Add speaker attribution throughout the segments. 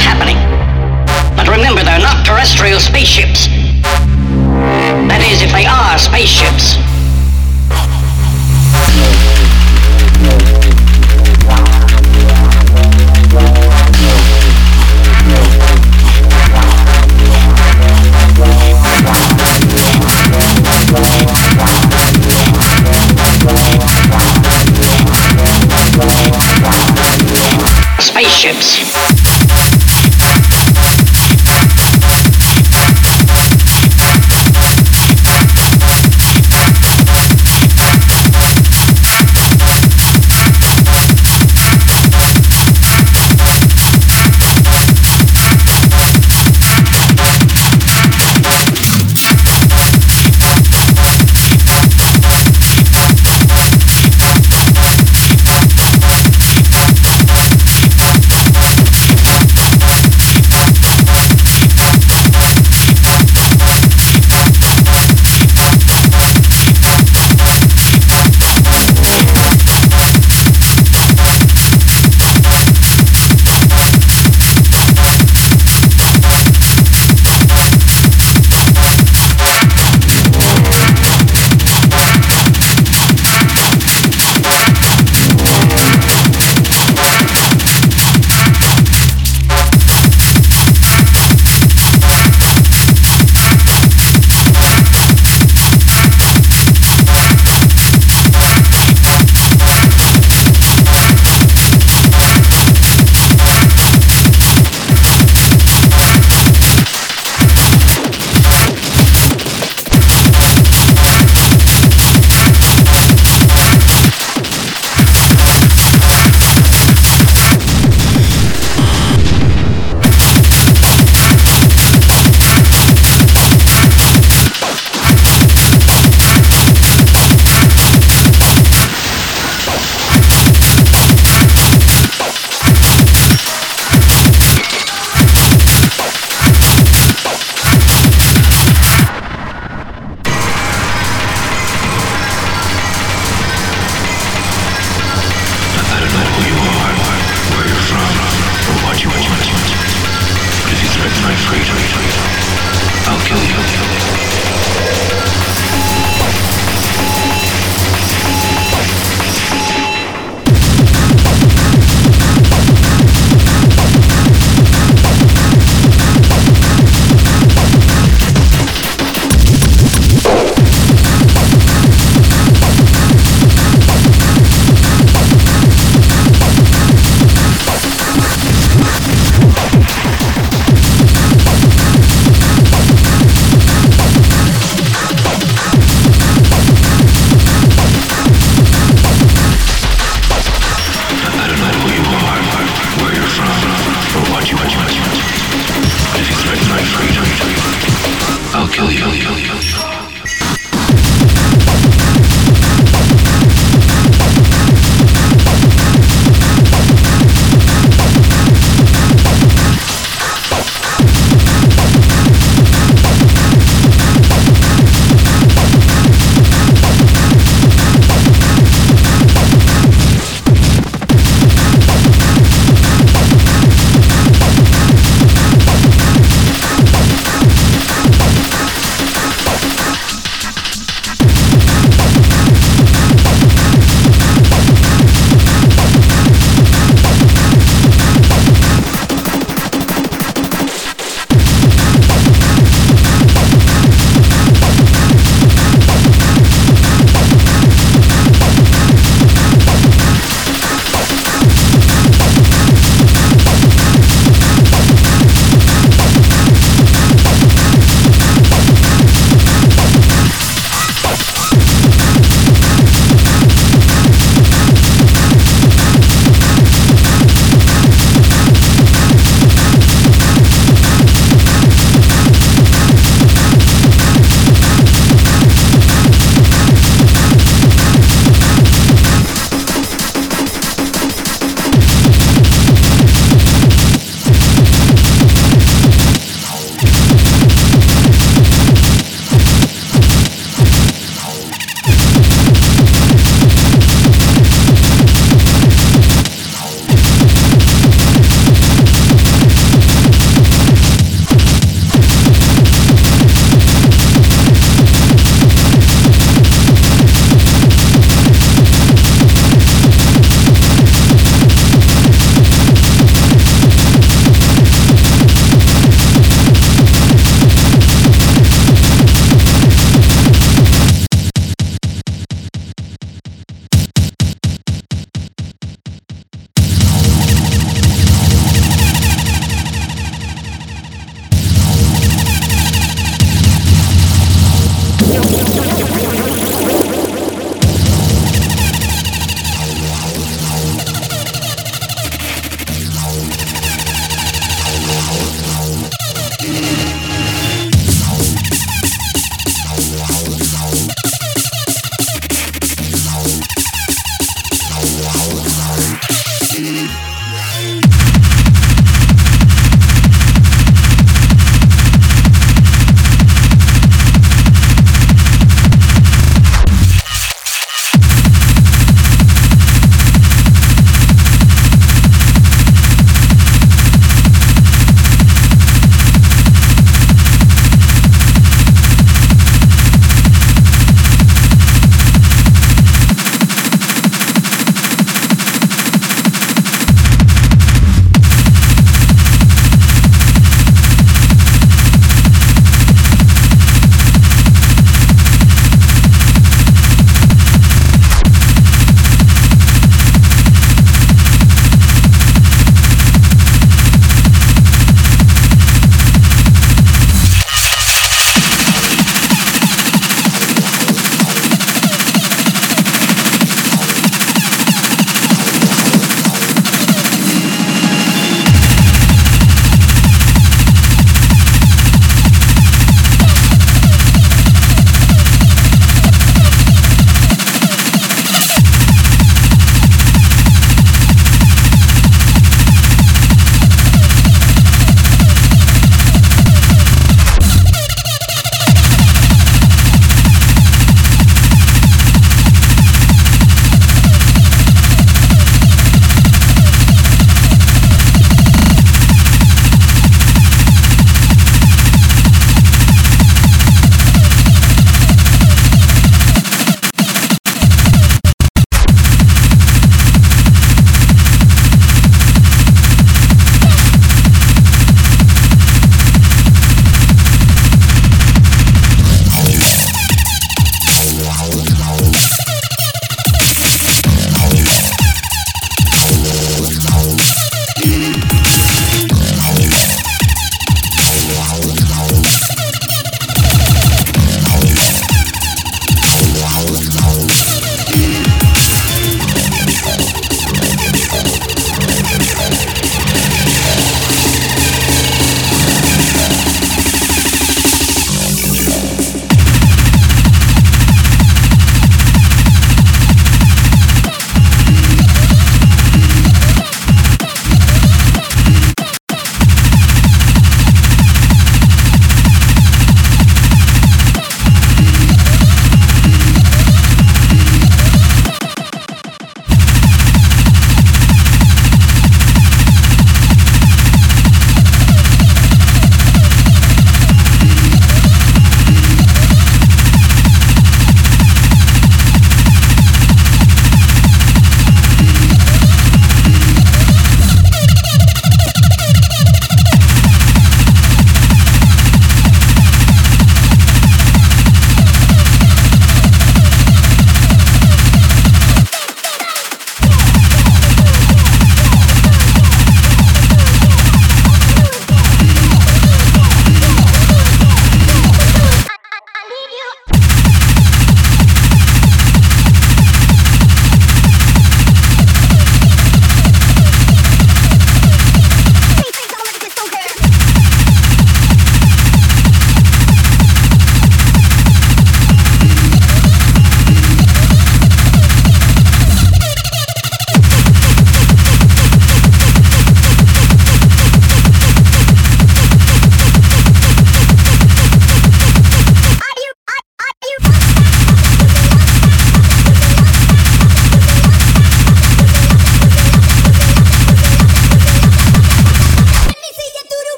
Speaker 1: happening. But remember, they're not terrestrial spaceships.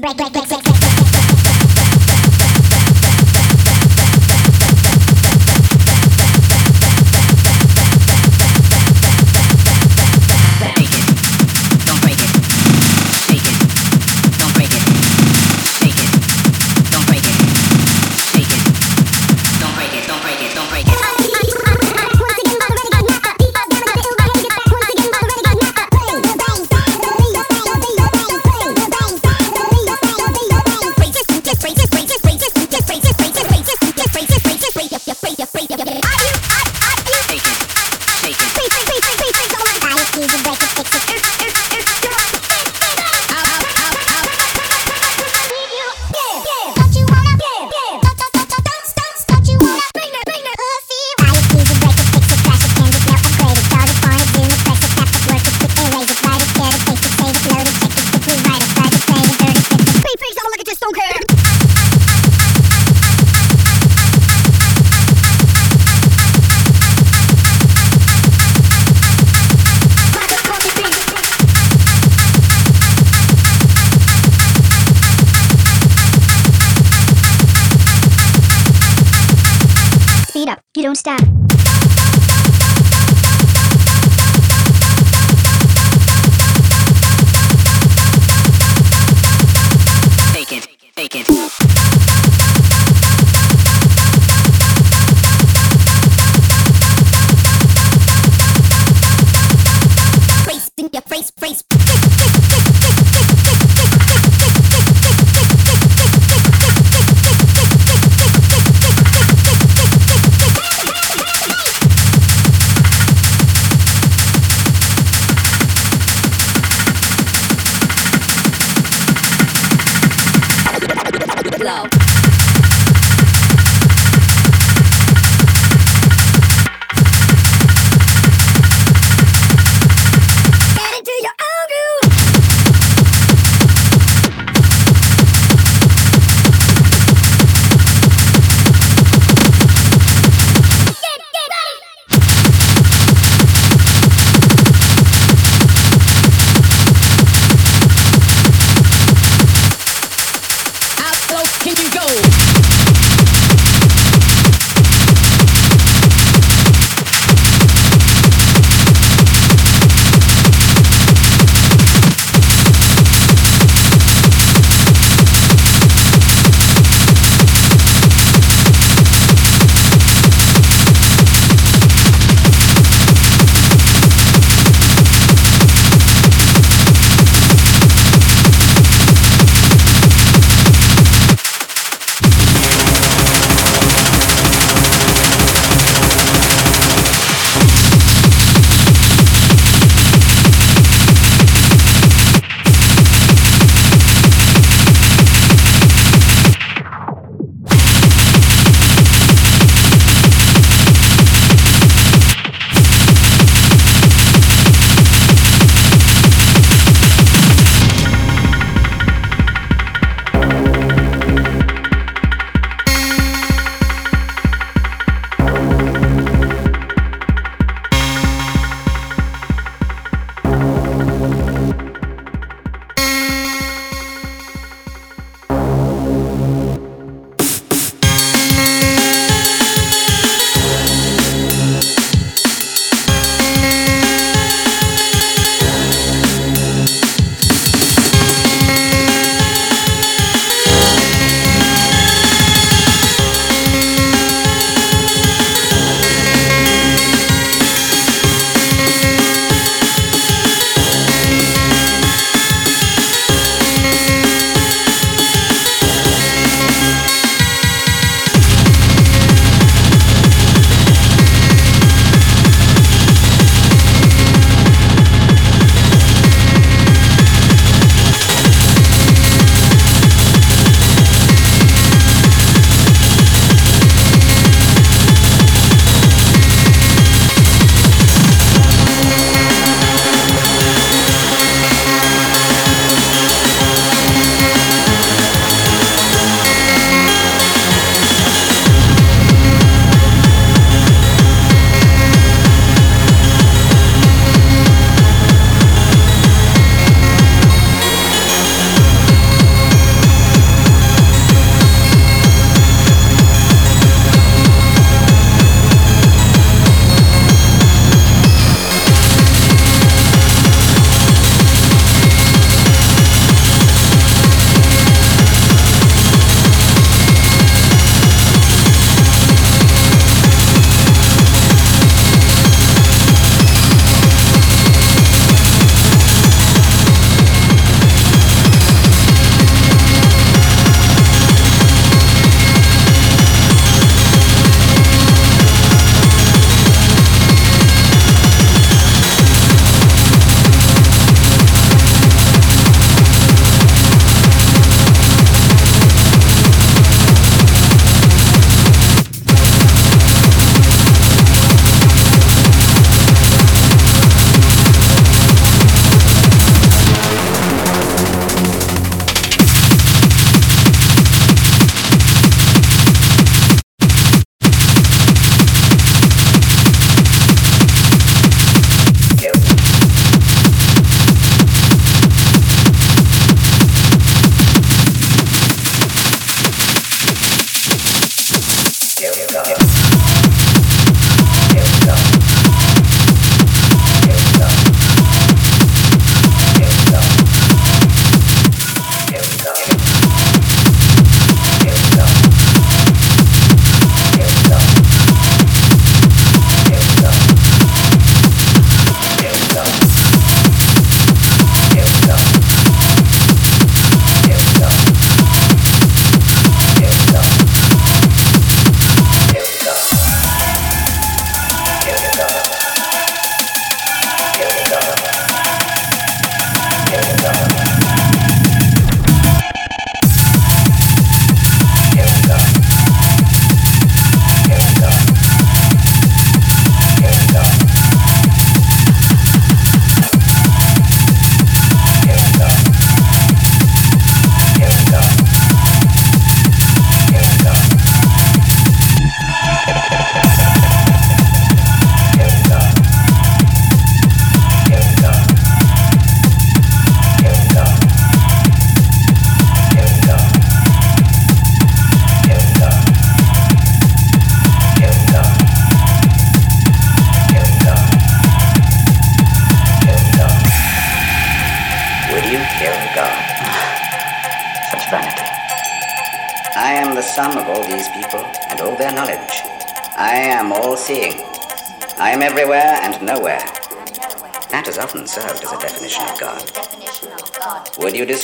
Speaker 2: Break, break, break, break, break.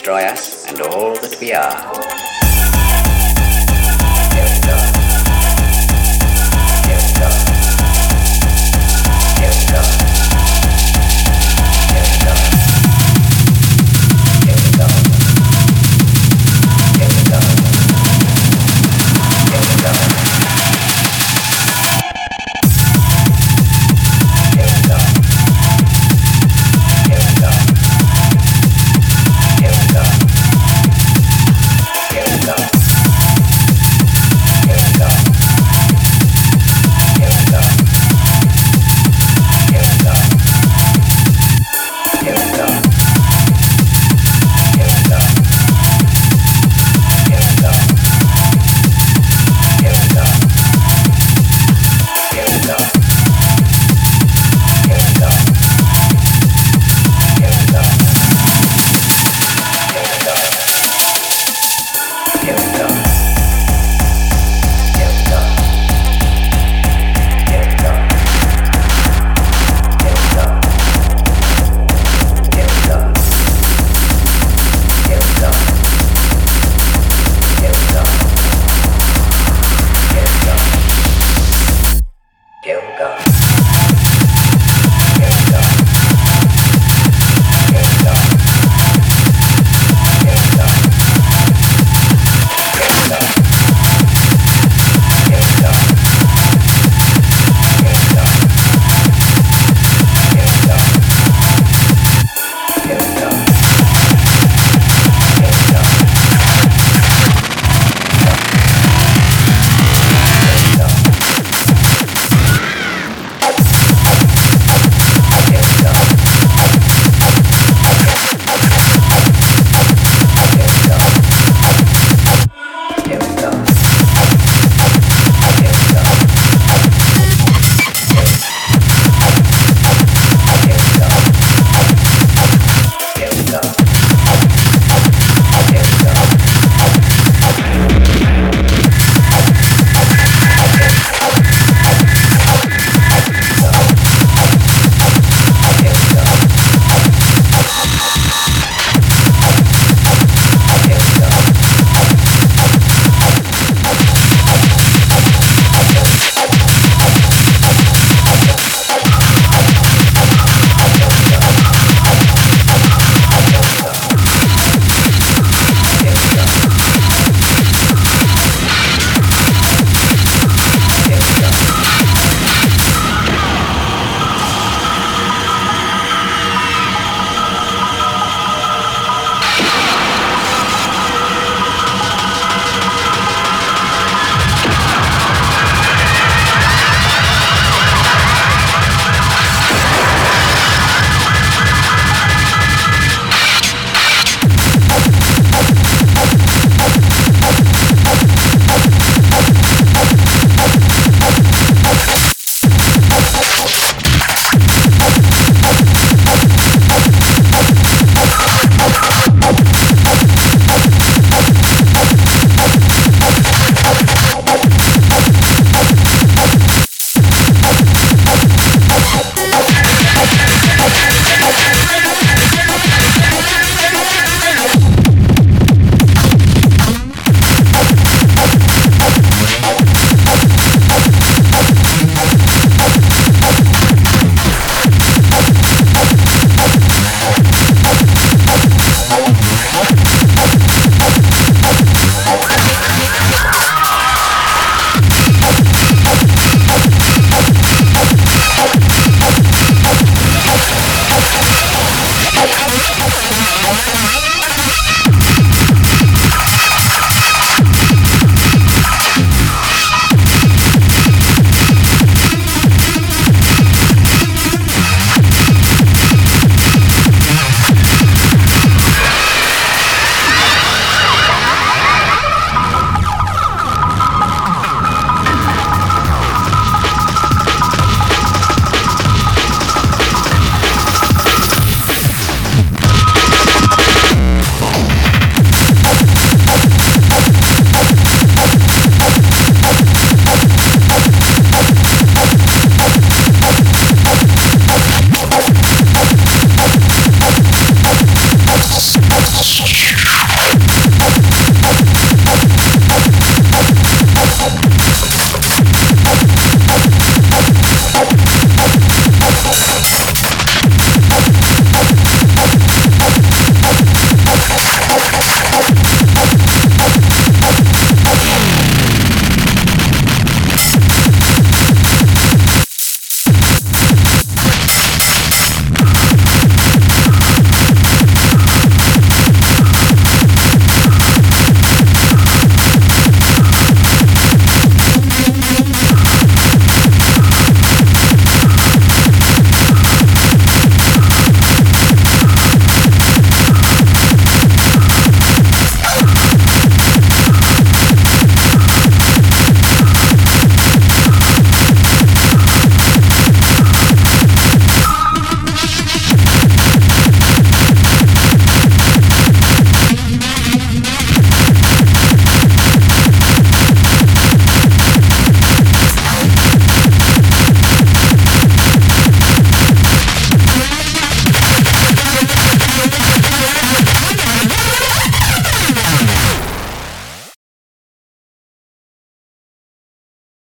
Speaker 3: Destroy us and all that we are?